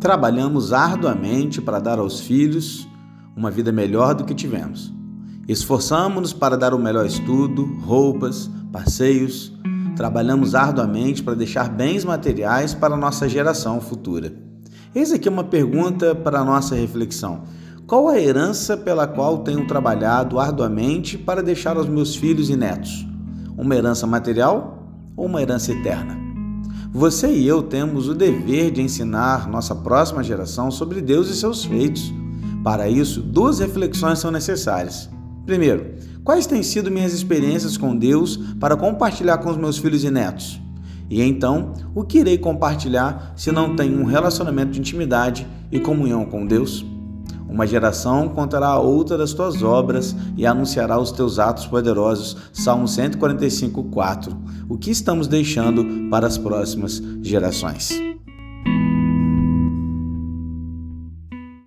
Trabalhamos arduamente para dar aos filhos uma vida melhor do que tivemos. Esforçamos-nos para dar o melhor estudo, roupas, passeios. Trabalhamos arduamente para deixar bens materiais para a nossa geração futura. Eis aqui uma pergunta para nossa reflexão. Qual a herança pela qual tenho trabalhado arduamente para deixar aos meus filhos e netos? Uma herança material ou uma herança eterna? Você e eu temos o dever de ensinar nossa próxima geração sobre Deus e seus feitos. Para isso, duas reflexões são necessárias. Primeiro, quais têm sido minhas experiências com Deus para compartilhar com os meus filhos e netos? E então, o que irei compartilhar se não tenho um relacionamento de intimidade e comunhão com Deus? Uma geração contará a outra das tuas obras e anunciará os teus atos poderosos. Salmo 145, 4. O que estamos deixando para as próximas gerações?